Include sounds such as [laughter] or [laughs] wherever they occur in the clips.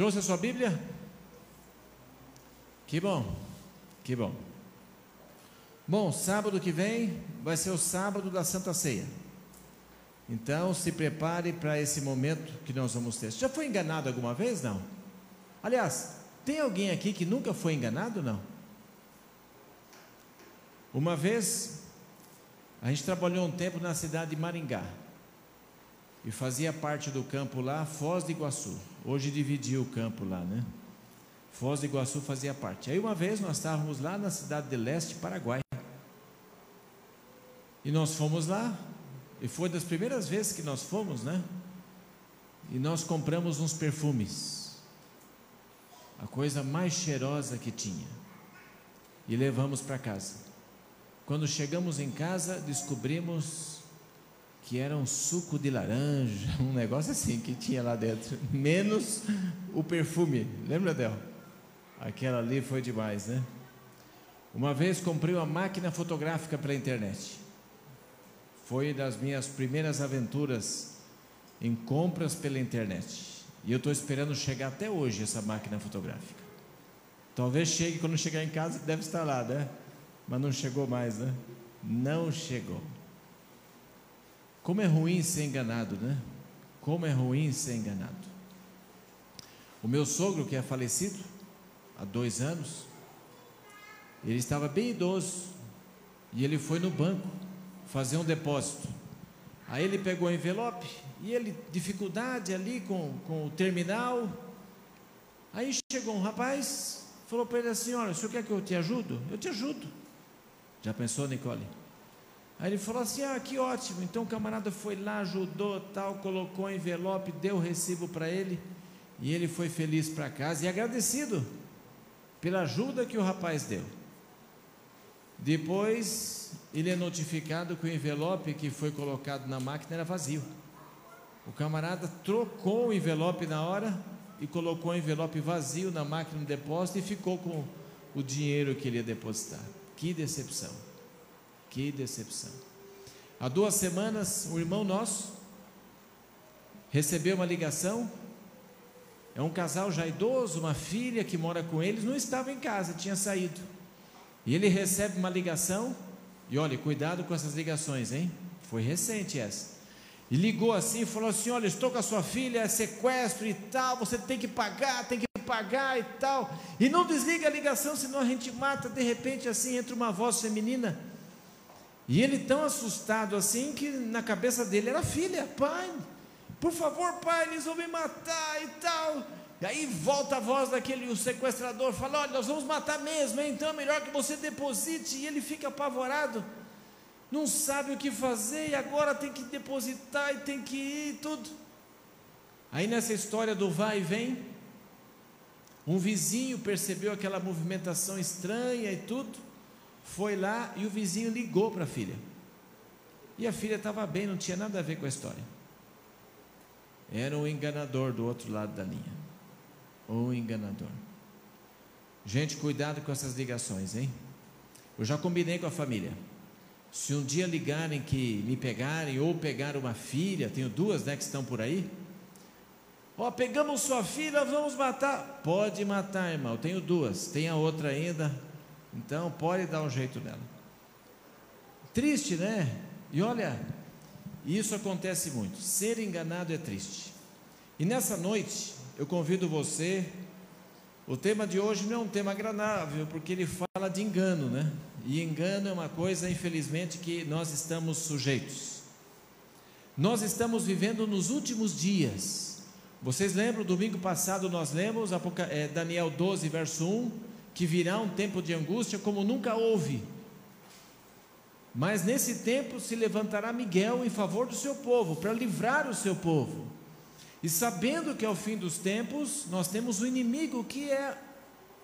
Trouxe a sua Bíblia? Que bom, que bom. Bom, sábado que vem vai ser o sábado da Santa Ceia. Então se prepare para esse momento que nós vamos ter. Já foi enganado alguma vez? Não. Aliás, tem alguém aqui que nunca foi enganado? Não. Uma vez, a gente trabalhou um tempo na cidade de Maringá e fazia parte do campo lá, Foz de Iguaçu. Hoje dividiu o campo lá, né? Foz do Iguaçu fazia parte. Aí uma vez nós estávamos lá na cidade de Leste, Paraguai. E nós fomos lá, e foi das primeiras vezes que nós fomos, né? E nós compramos uns perfumes. A coisa mais cheirosa que tinha. E levamos para casa. Quando chegamos em casa, descobrimos que era um suco de laranja, [laughs] um negócio assim que tinha lá dentro, menos o perfume. Lembra, Del? Aquela ali foi demais, né? Uma vez comprei uma máquina fotográfica pela internet. Foi das minhas primeiras aventuras em compras pela internet. E eu estou esperando chegar até hoje essa máquina fotográfica. Talvez chegue quando chegar em casa, deve estar lá, né? Mas não chegou mais, né? Não chegou. Como é ruim ser enganado, né? Como é ruim ser enganado. O meu sogro, que é falecido há dois anos, ele estava bem idoso e ele foi no banco fazer um depósito. Aí ele pegou o envelope e ele, dificuldade ali com, com o terminal. Aí chegou um rapaz, falou para ele assim: Olha, o senhor quer que eu te ajudo? Eu te ajudo. Já pensou, Nicole? Aí ele falou assim: Ah, que ótimo. Então o camarada foi lá, ajudou, tal, colocou o envelope, deu o recibo para ele. E ele foi feliz para casa e agradecido pela ajuda que o rapaz deu. Depois ele é notificado que o envelope que foi colocado na máquina era vazio. O camarada trocou o envelope na hora e colocou o envelope vazio na máquina de depósito e ficou com o dinheiro que ele ia depositar. Que decepção! Que decepção. Há duas semanas, um irmão nosso recebeu uma ligação. É um casal já idoso, uma filha que mora com eles, não estava em casa, tinha saído. E ele recebe uma ligação, e olha, cuidado com essas ligações, hein? Foi recente essa. E ligou assim e falou assim: Olha, estou com a sua filha, é sequestro e tal, você tem que pagar, tem que pagar e tal. E não desliga a ligação, senão a gente mata. De repente, assim, entra uma voz feminina. E ele tão assustado assim que na cabeça dele era filha, pai, por favor, pai, eles vão me matar e tal. E aí volta a voz daquele o sequestrador, fala: Olha, nós vamos matar mesmo, então é melhor que você deposite. E ele fica apavorado, não sabe o que fazer, e agora tem que depositar e tem que ir e tudo. Aí nessa história do vai e vem, um vizinho percebeu aquela movimentação estranha e tudo, foi lá e o vizinho ligou para a filha. E a filha estava bem, não tinha nada a ver com a história. Era um enganador do outro lado da linha ou enganador. Gente, cuidado com essas ligações, hein? Eu já combinei com a família. Se um dia ligarem que me pegarem ou pegar uma filha, tenho duas né, que estão por aí. Ó, pegamos sua filha, vamos matar. Pode matar, irmão. Tenho duas, tem a outra ainda. Então pode dar um jeito nela. Triste, né? E olha, isso acontece muito. Ser enganado é triste. E nessa noite, eu convido você. O tema de hoje não é um tema agradável, porque ele fala de engano, né? E engano é uma coisa, infelizmente, que nós estamos sujeitos. Nós estamos vivendo nos últimos dias. Vocês lembram, domingo passado nós lemos é, Daniel 12, verso 1, que virá um tempo de angústia como nunca houve. Mas nesse tempo se levantará Miguel em favor do seu povo, para livrar o seu povo. E sabendo que é o fim dos tempos, nós temos o inimigo que é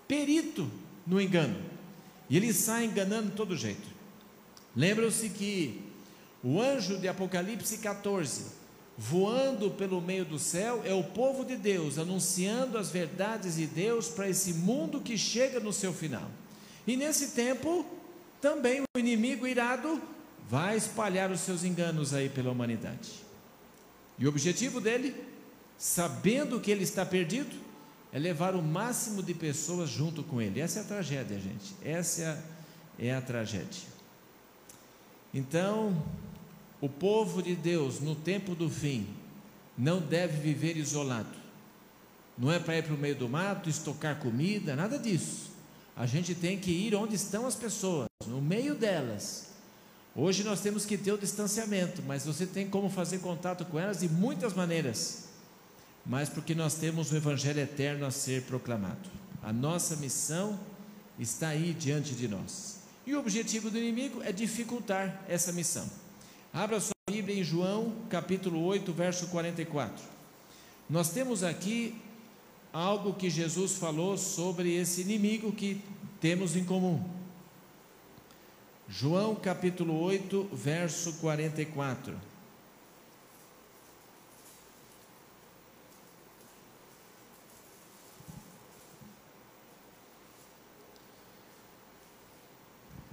perito no engano. E ele sai enganando todo jeito. Lembram-se que o anjo de Apocalipse 14, voando pelo meio do céu, é o povo de Deus, anunciando as verdades de Deus para esse mundo que chega no seu final. E nesse tempo, também o inimigo irado vai espalhar os seus enganos aí pela humanidade. E o objetivo dele sabendo que ele está perdido, é levar o máximo de pessoas junto com ele. Essa é a tragédia, gente. Essa é a tragédia. Então, o povo de Deus, no tempo do fim, não deve viver isolado. Não é para ir para o meio do mato, estocar comida, nada disso. A gente tem que ir onde estão as pessoas, no meio delas. Hoje nós temos que ter o distanciamento, mas você tem como fazer contato com elas de muitas maneiras. Mas porque nós temos o Evangelho eterno a ser proclamado. A nossa missão está aí diante de nós. E o objetivo do inimigo é dificultar essa missão. Abra sua Bíblia em João, capítulo 8, verso 44. Nós temos aqui algo que Jesus falou sobre esse inimigo que temos em comum. João capítulo 8, verso 44.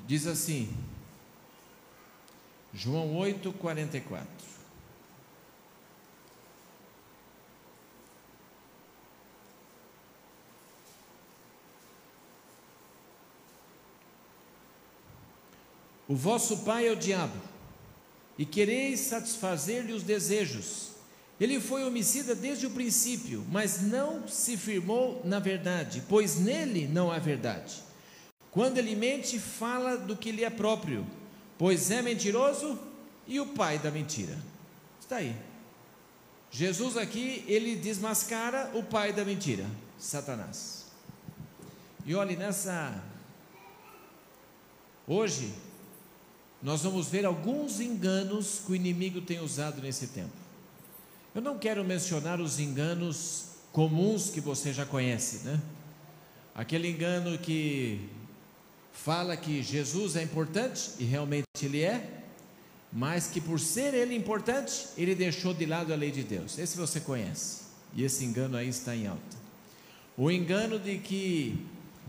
Diz assim, João 8, 44. O vosso pai é o diabo, e quereis satisfazer-lhe os desejos. Ele foi homicida desde o princípio, mas não se firmou na verdade, pois nele não há verdade. Quando ele mente, fala do que lhe é próprio, pois é mentiroso e o pai da mentira. Está aí. Jesus aqui, ele desmascara o pai da mentira, Satanás. E olhe nessa. Hoje, nós vamos ver alguns enganos que o inimigo tem usado nesse tempo. Eu não quero mencionar os enganos comuns que você já conhece, né? Aquele engano que fala que Jesus é importante, e realmente ele é, mas que por ser ele importante, ele deixou de lado a lei de Deus. Esse você conhece, e esse engano aí está em alta. O engano de que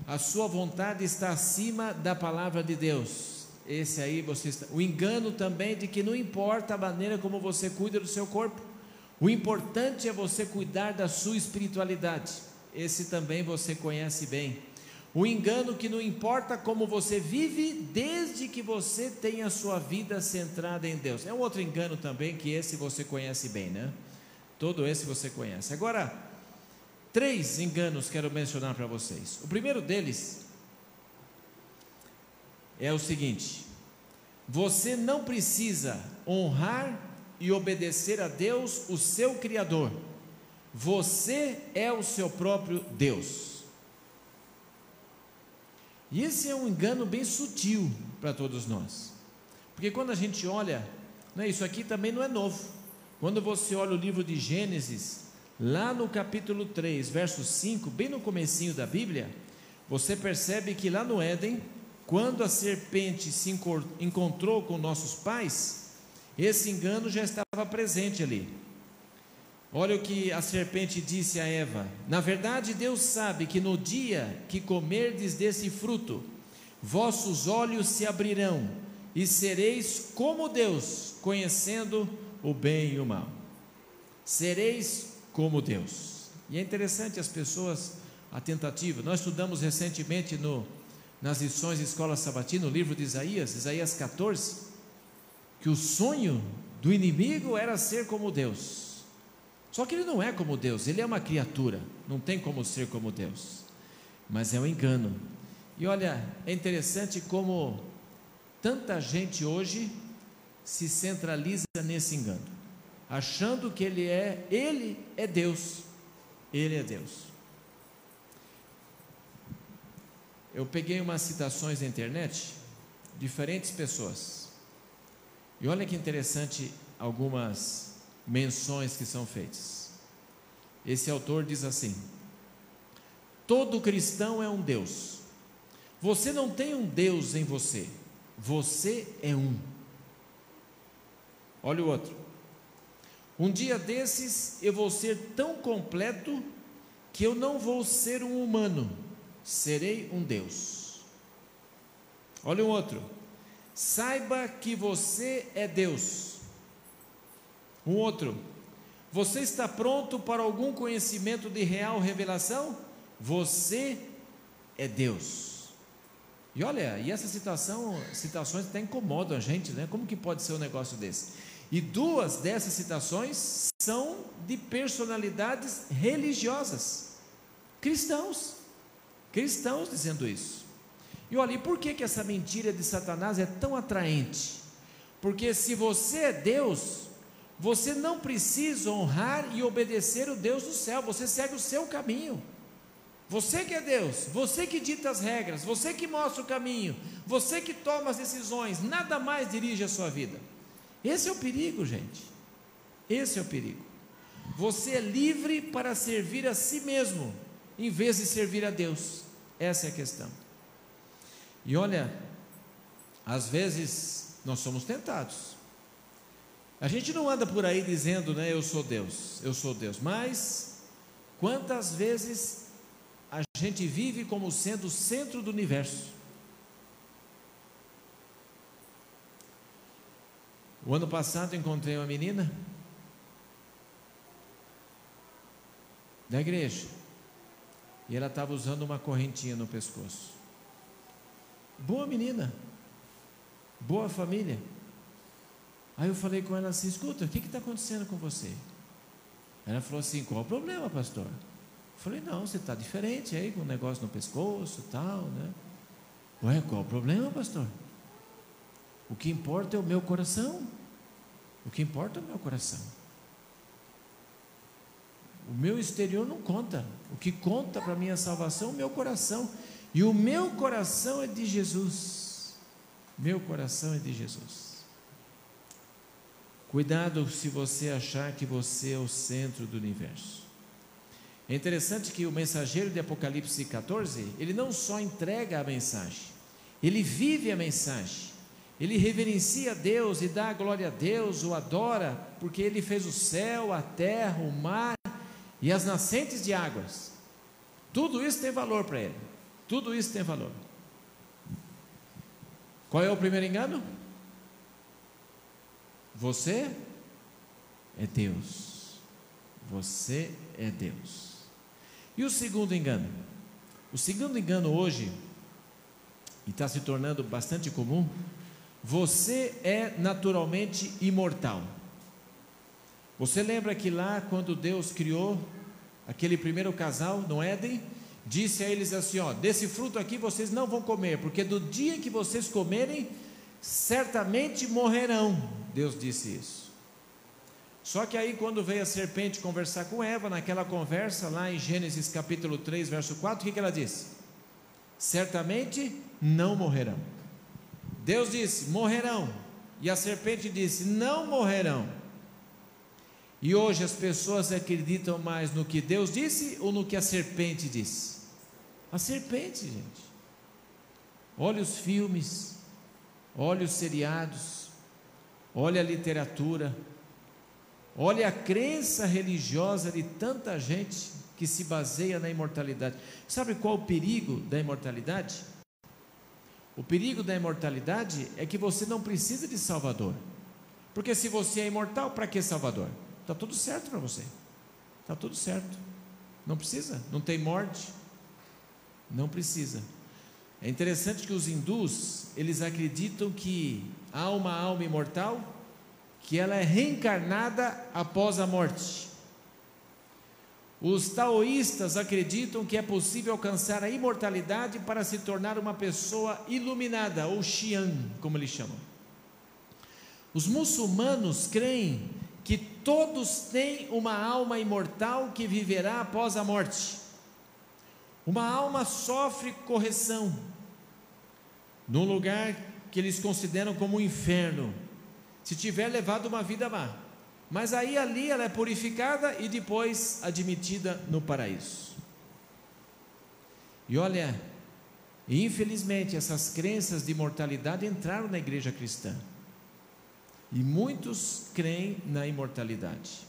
a sua vontade está acima da palavra de Deus esse aí você está. O engano também de que não importa a maneira como você cuida do seu corpo, o importante é você cuidar da sua espiritualidade. Esse também você conhece bem. O engano que não importa como você vive, desde que você tenha sua vida centrada em Deus. É um outro engano também que esse você conhece bem, né? Todo esse você conhece. Agora, três enganos quero mencionar para vocês. O primeiro deles é o seguinte: você não precisa honrar e obedecer a Deus, o seu Criador. Você é o seu próprio Deus. E esse é um engano bem sutil para todos nós. Porque quando a gente olha, né, isso aqui também não é novo. Quando você olha o livro de Gênesis, lá no capítulo 3, verso 5, bem no comecinho da Bíblia, você percebe que lá no Éden, quando a serpente se encontrou com nossos pais, esse engano já estava presente ali. Olha o que a serpente disse a Eva: Na verdade, Deus sabe que no dia que comerdes desse fruto, vossos olhos se abrirão e sereis como Deus, conhecendo o bem e o mal. Sereis como Deus. E é interessante as pessoas, a tentativa. Nós estudamos recentemente no nas lições de escola sabatina, no livro de Isaías, Isaías 14, que o sonho do inimigo era ser como Deus. Só que ele não é como Deus, ele é uma criatura, não tem como ser como Deus. Mas é um engano. E olha, é interessante como tanta gente hoje se centraliza nesse engano, achando que ele é, ele é Deus. Ele é Deus. eu peguei umas citações na internet, diferentes pessoas. E olha que interessante algumas menções que são feitas. Esse autor diz assim: Todo cristão é um Deus. Você não tem um Deus em você, você é um. Olha o outro. Um dia desses eu vou ser tão completo que eu não vou ser um humano serei um Deus. Olha um outro. Saiba que você é Deus. Um outro. Você está pronto para algum conhecimento de real revelação? Você é Deus. E olha, e essa citação, citações até incomodam a gente, né? Como que pode ser um negócio desse? E duas dessas citações são de personalidades religiosas, cristãos, cristãos dizendo isso. E olha, e por que, que essa mentira de Satanás é tão atraente? Porque se você é Deus, você não precisa honrar e obedecer o Deus do céu, você segue o seu caminho. Você que é Deus, você que dita as regras, você que mostra o caminho, você que toma as decisões, nada mais dirige a sua vida. Esse é o perigo, gente. Esse é o perigo. Você é livre para servir a si mesmo, em vez de servir a Deus. Essa é a questão. E olha, às vezes nós somos tentados. A gente não anda por aí dizendo, né, eu sou Deus, eu sou Deus, mas quantas vezes a gente vive como sendo o centro do universo? O ano passado encontrei uma menina da igreja e ela estava usando uma correntinha no pescoço. Boa menina, boa família. Aí eu falei com ela assim: escuta, o que está acontecendo com você? Ela falou assim: qual o problema, pastor? Eu falei: não, você está diferente aí com o negócio no pescoço e tal, né? Ué, qual o problema, pastor? O que importa é o meu coração. O que importa é o meu coração. O meu exterior não conta. O que conta para a minha salvação é o meu coração. E o meu coração é de Jesus. Meu coração é de Jesus. Cuidado se você achar que você é o centro do universo. É interessante que o mensageiro de Apocalipse 14, ele não só entrega a mensagem, ele vive a mensagem. Ele reverencia a Deus e dá glória a Deus, o adora, porque ele fez o céu, a terra, o mar e as nascentes de águas. Tudo isso tem valor para ele. Tudo isso tem valor. Qual é o primeiro engano? Você é Deus. Você é Deus. E o segundo engano? O segundo engano hoje, e está se tornando bastante comum, você é naturalmente imortal. Você lembra que lá, quando Deus criou aquele primeiro casal no Éden, disse a eles assim: Ó, desse fruto aqui vocês não vão comer, porque do dia que vocês comerem, certamente morrerão. Deus disse isso. Só que aí, quando veio a serpente conversar com Eva, naquela conversa lá em Gênesis capítulo 3, verso 4, o que, que ela disse? Certamente não morrerão. Deus disse: morrerão. E a serpente disse: não morrerão. E hoje as pessoas acreditam mais no que Deus disse ou no que a serpente disse? A serpente, gente. Olha os filmes, olha os seriados, olha a literatura, olha a crença religiosa de tanta gente que se baseia na imortalidade. Sabe qual o perigo da imortalidade? O perigo da imortalidade é que você não precisa de Salvador. Porque se você é imortal, para que Salvador? Está tudo certo para você. Está tudo certo. Não precisa, não tem morte. Não precisa. É interessante que os hindus, eles acreditam que há uma alma imortal, que ela é reencarnada após a morte. Os taoístas acreditam que é possível alcançar a imortalidade para se tornar uma pessoa iluminada, ou Xian, como eles chamam. Os muçulmanos creem que todos têm uma alma imortal que viverá após a morte. Uma alma sofre correção num lugar que eles consideram como um inferno, se tiver levado uma vida má. Mas aí ali ela é purificada e depois admitida no paraíso. E olha, infelizmente essas crenças de imortalidade entraram na igreja cristã. E muitos creem na imortalidade.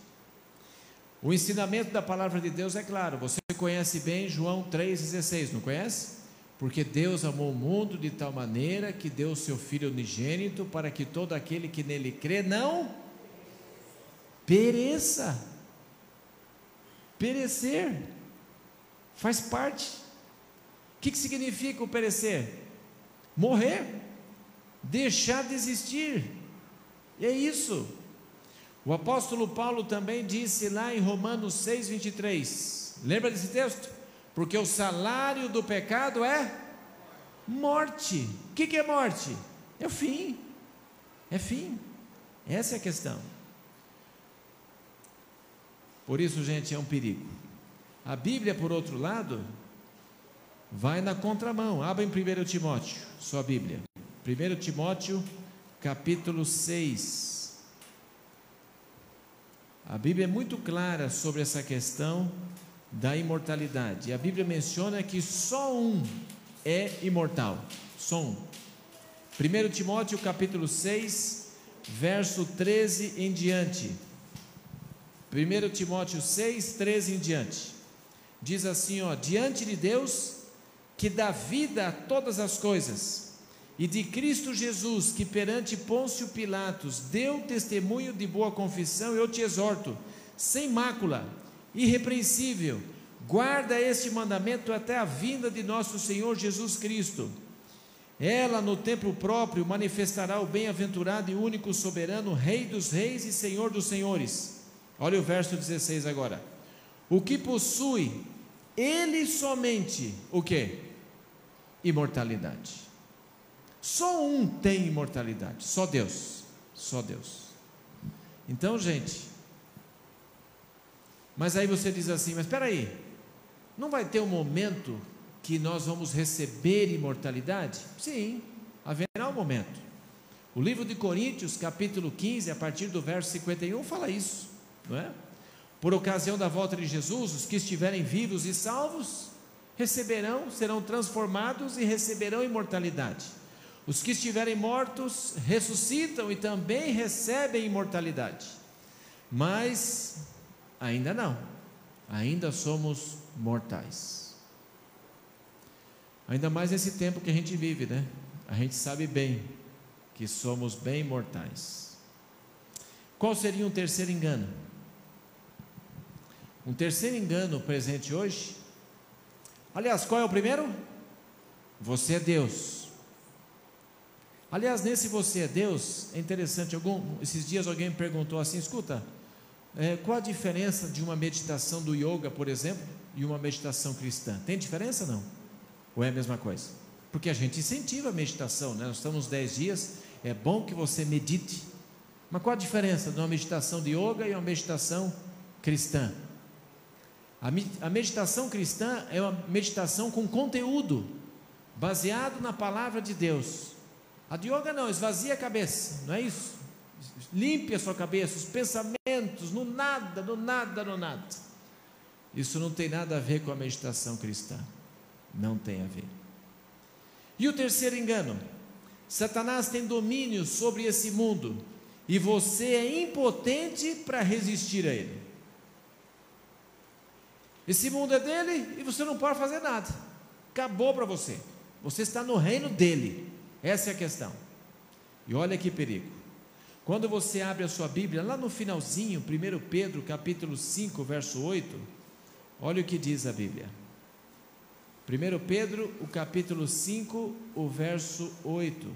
O ensinamento da palavra de Deus é claro, você conhece bem João 3,16, não conhece? Porque Deus amou o mundo de tal maneira que deu o seu Filho unigênito para que todo aquele que nele crê não pereça, Perecer faz parte. O que, que significa o perecer? Morrer, deixar de existir. E é isso. O apóstolo Paulo também disse lá em Romanos 6, 23. Lembra desse texto? Porque o salário do pecado é morte. O que, que é morte? É o fim. É fim. Essa é a questão. Por isso, gente, é um perigo. A Bíblia, por outro lado, vai na contramão. Abra em 1 Timóteo, sua Bíblia. 1 Timóteo, capítulo 6. A Bíblia é muito clara sobre essa questão da imortalidade. A Bíblia menciona que só um é imortal. Só um. 1 Timóteo capítulo 6, verso 13 em diante. 1 Timóteo 6, 13 em diante. Diz assim, ó, diante de Deus que dá vida a todas as coisas, e de Cristo Jesus, que perante Pôncio Pilatos deu testemunho de boa confissão, eu te exorto, sem mácula, irrepreensível, guarda este mandamento até a vinda de nosso Senhor Jesus Cristo. Ela, no tempo próprio, manifestará o bem-aventurado e único soberano, Rei dos reis e Senhor dos senhores. Olha o verso 16 agora. O que possui, ele somente, o que? Imortalidade. Só um tem imortalidade, só Deus. Só Deus. Então, gente, mas aí você diz assim: mas espera aí, não vai ter um momento que nós vamos receber imortalidade? Sim, haverá um momento. O livro de Coríntios, capítulo 15, a partir do verso 51, fala isso, não é? Por ocasião da volta de Jesus, os que estiverem vivos e salvos receberão, serão transformados e receberão imortalidade. Os que estiverem mortos ressuscitam e também recebem imortalidade. Mas Ainda não. Ainda somos mortais. Ainda mais nesse tempo que a gente vive, né? A gente sabe bem que somos bem mortais. Qual seria um terceiro engano? Um terceiro engano presente hoje. Aliás, qual é o primeiro? Você é Deus. Aliás, nesse você é Deus, é interessante. Algum, esses dias alguém me perguntou assim: escuta, é, qual a diferença de uma meditação do yoga, por exemplo, e uma meditação cristã? Tem diferença não? Ou é a mesma coisa? Porque a gente incentiva a meditação, né? Nós estamos 10 dias, é bom que você medite. Mas qual a diferença de uma meditação de yoga e uma meditação cristã? A meditação cristã é uma meditação com conteúdo, baseado na palavra de Deus. A de yoga não, esvazia a cabeça, não é isso? Limpe a sua cabeça, os pensamentos, no nada, no nada, no nada. Isso não tem nada a ver com a meditação cristã. Não tem a ver. E o terceiro engano: Satanás tem domínio sobre esse mundo e você é impotente para resistir a ele. Esse mundo é dele e você não pode fazer nada. Acabou para você. Você está no reino dele. Essa é a questão. E olha que perigo. Quando você abre a sua Bíblia, lá no finalzinho, 1 Pedro capítulo 5, verso 8, olha o que diz a Bíblia. 1 Pedro, o capítulo 5, o verso 8.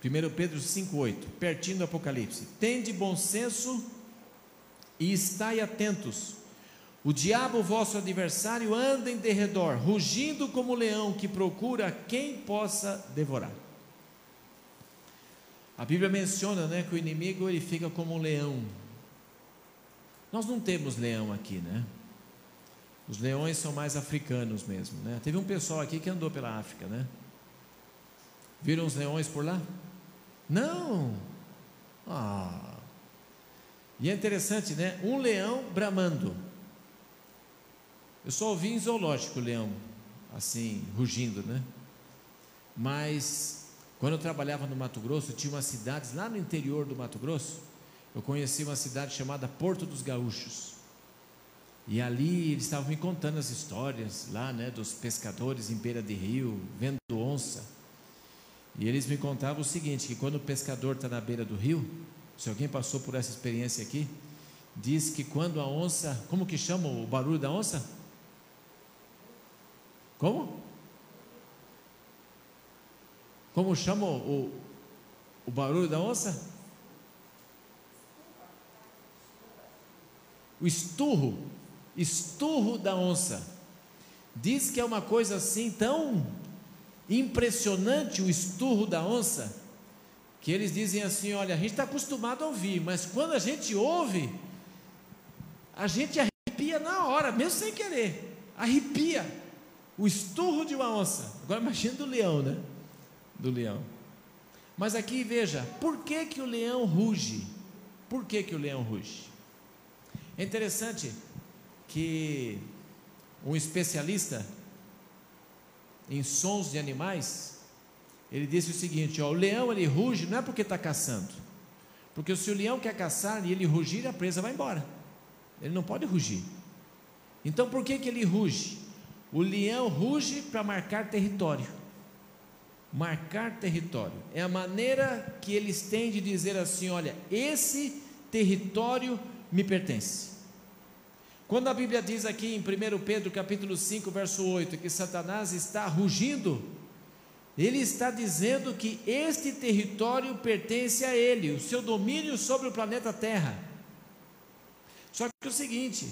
Primeiro Pedro 5,8, pertinho do Apocalipse. Tende bom senso e estai atentos, o diabo, vosso adversário, anda em derredor, rugindo como leão que procura quem possa devorar. A Bíblia menciona né, que o inimigo ele fica como um leão. Nós não temos leão aqui, né? Os leões são mais africanos mesmo, né? Teve um pessoal aqui que andou pela África, né? Viram os leões por lá? Não! Ah! E é interessante, né? Um leão bramando. Eu só ouvi em zoológico o leão, assim, rugindo, né? Mas quando eu trabalhava no Mato Grosso, tinha umas cidades lá no interior do Mato Grosso. Eu conheci uma cidade chamada Porto dos Gaúchos. E ali eles estavam me contando as histórias lá, né, dos pescadores em beira de rio, vendo onça. E eles me contavam o seguinte: que quando o pescador está na beira do rio, se alguém passou por essa experiência aqui, diz que quando a onça, como que chama o barulho da onça? Como? Como chama o, o barulho da onça? O esturro, esturro da onça. Diz que é uma coisa assim tão impressionante o esturro da onça, que eles dizem assim: olha, a gente está acostumado a ouvir, mas quando a gente ouve, a gente arrepia na hora, mesmo sem querer, arrepia o esturro de uma onça. Agora imagina do leão, né? Do leão. Mas aqui veja, por que, que o leão ruge? Por que, que o leão ruge? É interessante que um especialista em sons de animais, ele disse o seguinte: ó, o leão ele ruge não é porque está caçando, porque se o leão quer caçar e ele rugir, a presa vai embora. Ele não pode rugir. Então por que, que ele ruge? O leão ruge para marcar território. Marcar território é a maneira que eles têm de dizer assim: olha, esse território me pertence. Quando a Bíblia diz aqui em 1 Pedro capítulo 5, verso 8, que Satanás está rugindo, ele está dizendo que este território pertence a ele, o seu domínio sobre o planeta Terra. Só que é o seguinte,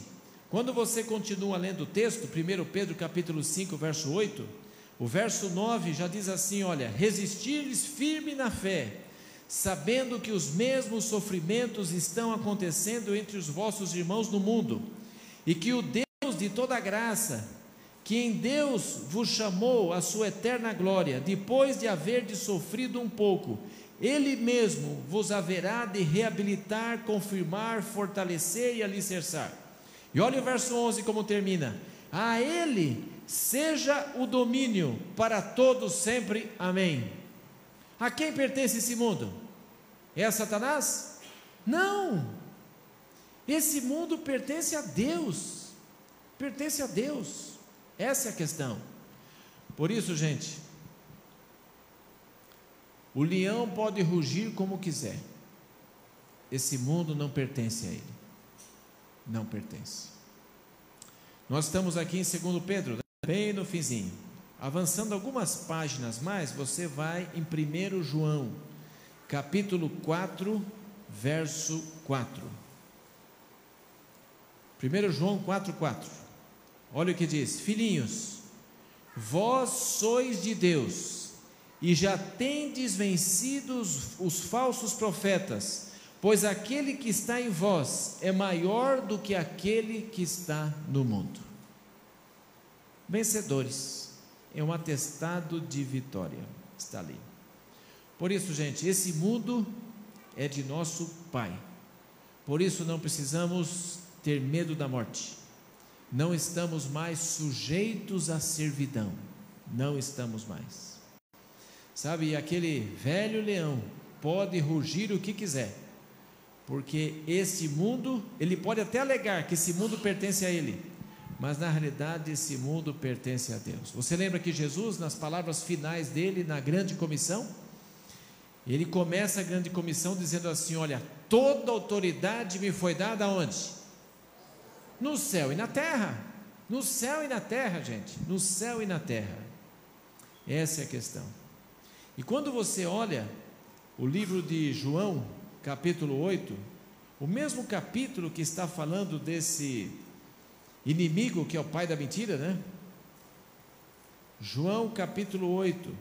quando você continua lendo o texto, 1 Pedro capítulo 5, verso 8, o verso 9 já diz assim: olha, resistir-lhes firme na fé, sabendo que os mesmos sofrimentos estão acontecendo entre os vossos irmãos no mundo e que o Deus de toda graça, que em Deus vos chamou à sua eterna glória, depois de haver de sofrido um pouco, ele mesmo vos haverá de reabilitar, confirmar, fortalecer e alicerçar. E olha o verso 11 como termina: A ele seja o domínio para todos sempre. Amém. A quem pertence esse mundo? É Satanás? Não. Esse mundo pertence a Deus. Pertence a Deus. Essa é a questão. Por isso, gente, o leão pode rugir como quiser. Esse mundo não pertence a ele. Não pertence. Nós estamos aqui em 2 Pedro, bem no finzinho. Avançando algumas páginas mais, você vai em 1 João, capítulo 4, verso 4. 1 João 4,4. Olha o que diz: Filhinhos, vós sois de Deus, e já tendes vencido os falsos profetas, pois aquele que está em vós é maior do que aquele que está no mundo. Vencedores, é um atestado de vitória, está ali. Por isso, gente, esse mundo é de nosso Pai. Por isso não precisamos ter medo da morte. Não estamos mais sujeitos à servidão. Não estamos mais. Sabe, aquele velho leão pode rugir o que quiser, porque esse mundo, ele pode até alegar que esse mundo pertence a ele, mas na realidade esse mundo pertence a Deus. Você lembra que Jesus, nas palavras finais dele, na grande comissão, ele começa a grande comissão dizendo assim: Olha, toda autoridade me foi dada aonde? No céu e na terra. No céu e na terra, gente. No céu e na terra. Essa é a questão. E quando você olha o livro de João, capítulo 8, o mesmo capítulo que está falando desse inimigo que é o pai da mentira, né? João capítulo 8.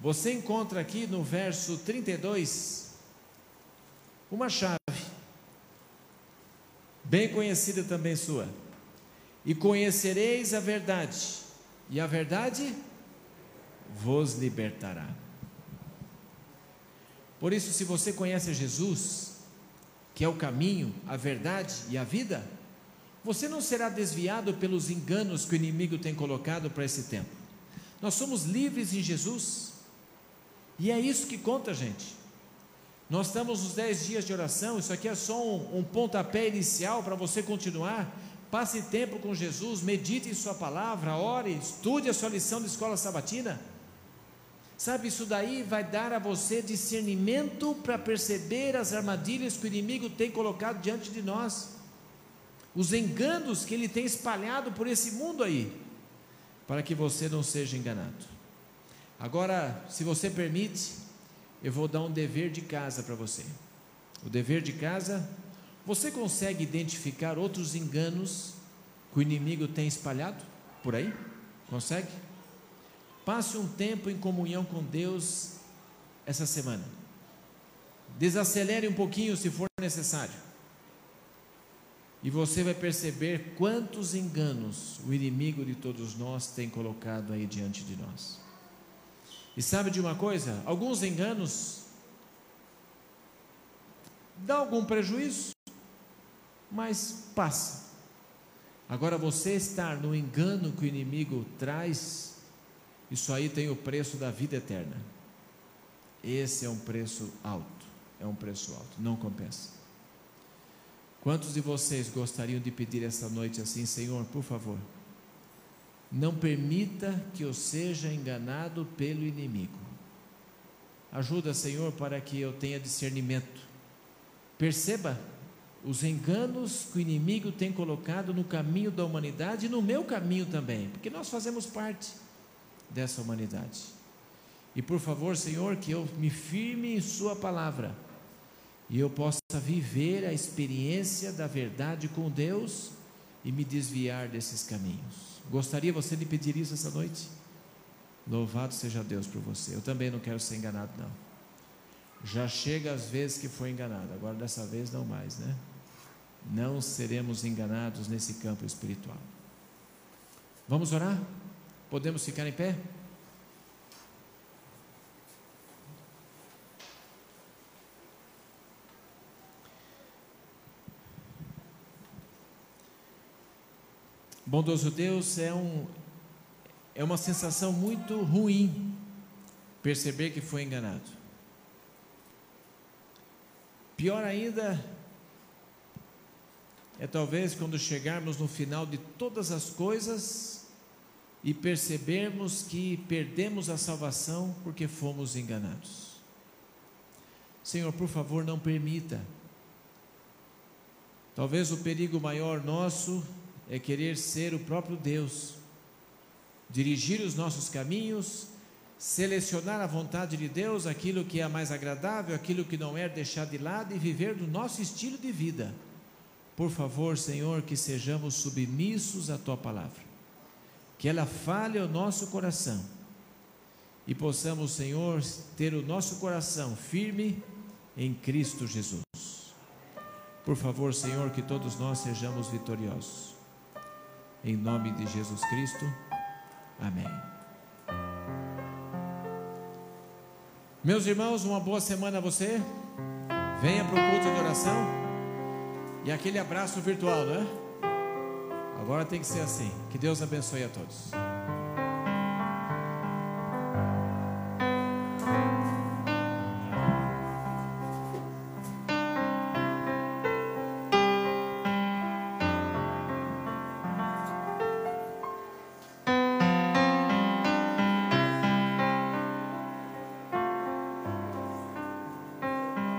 Você encontra aqui no verso 32 uma chave bem conhecida também sua. E conhecereis a verdade, e a verdade vos libertará. Por isso, se você conhece Jesus, que é o caminho, a verdade e a vida, você não será desviado pelos enganos que o inimigo tem colocado para esse tempo. Nós somos livres em Jesus, e é isso que conta, gente. Nós estamos nos 10 dias de oração, isso aqui é só um, um pontapé inicial para você continuar. Passe tempo com Jesus, medite em Sua palavra, ore, estude a sua lição de escola sabatina. Sabe, isso daí vai dar a você discernimento para perceber as armadilhas que o inimigo tem colocado diante de nós, os enganos que ele tem espalhado por esse mundo aí, para que você não seja enganado. Agora, se você permite, eu vou dar um dever de casa para você. O dever de casa, você consegue identificar outros enganos que o inimigo tem espalhado por aí? Consegue? Passe um tempo em comunhão com Deus essa semana. Desacelere um pouquinho se for necessário. E você vai perceber quantos enganos o inimigo de todos nós tem colocado aí diante de nós. E sabe de uma coisa? Alguns enganos dão algum prejuízo, mas passa. Agora você estar no engano que o inimigo traz, isso aí tem o preço da vida eterna. Esse é um preço alto. É um preço alto. Não compensa. Quantos de vocês gostariam de pedir essa noite assim, Senhor, por favor, não permita que eu seja enganado pelo inimigo. Ajuda, Senhor, para que eu tenha discernimento. Perceba os enganos que o inimigo tem colocado no caminho da humanidade e no meu caminho também, porque nós fazemos parte dessa humanidade. E por favor, Senhor, que eu me firme em Sua palavra e eu possa viver a experiência da verdade com Deus e me desviar desses caminhos. Gostaria você de pedir isso essa noite? Louvado seja Deus por você. Eu também não quero ser enganado, não. Já chega às vezes que foi enganado, agora dessa vez não mais, né? Não seremos enganados nesse campo espiritual. Vamos orar? Podemos ficar em pé? Bondoso Deus, é, um, é uma sensação muito ruim perceber que foi enganado. Pior ainda é talvez quando chegarmos no final de todas as coisas e percebermos que perdemos a salvação porque fomos enganados. Senhor, por favor, não permita. Talvez o perigo maior nosso é querer ser o próprio Deus, dirigir os nossos caminhos, selecionar a vontade de Deus, aquilo que é mais agradável, aquilo que não é, deixar de lado e viver do nosso estilo de vida. Por favor, Senhor, que sejamos submissos à tua palavra que ela fale ao nosso coração e possamos, Senhor, ter o nosso coração firme em Cristo Jesus. Por favor, Senhor, que todos nós sejamos vitoriosos. Em nome de Jesus Cristo. Amém. Meus irmãos, uma boa semana a você. Venha para o culto de oração. E aquele abraço virtual, né? Agora tem que ser assim. Que Deus abençoe a todos.